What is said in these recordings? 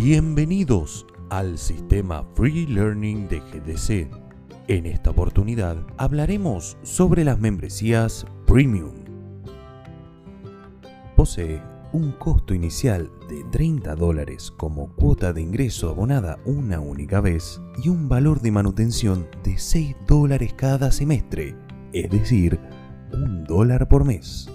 Bienvenidos al sistema Free Learning de GDC. En esta oportunidad hablaremos sobre las membresías Premium. Posee un costo inicial de 30 dólares como cuota de ingreso abonada una única vez y un valor de manutención de 6 dólares cada semestre, es decir, un dólar por mes.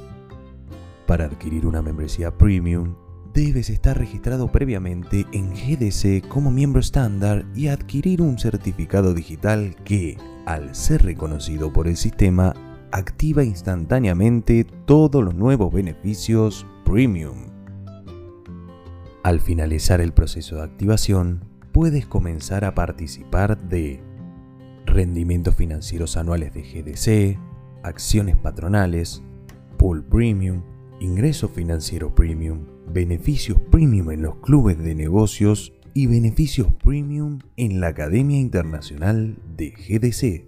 Para adquirir una membresía premium, debes estar registrado previamente en GDC como miembro estándar y adquirir un certificado digital que, al ser reconocido por el sistema, activa instantáneamente todos los nuevos beneficios premium. Al finalizar el proceso de activación, puedes comenzar a participar de rendimientos financieros anuales de GDC, acciones patronales, pool premium, ingreso financiero premium, beneficios premium en los clubes de negocios y beneficios premium en la Academia Internacional de GDC.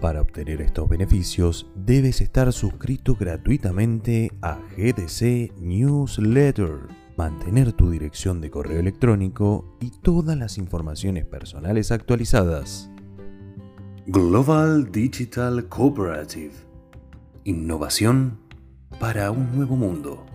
Para obtener estos beneficios debes estar suscrito gratuitamente a GDC Newsletter, mantener tu dirección de correo electrónico y todas las informaciones personales actualizadas. Global Digital Cooperative. Innovación para un nuevo mundo.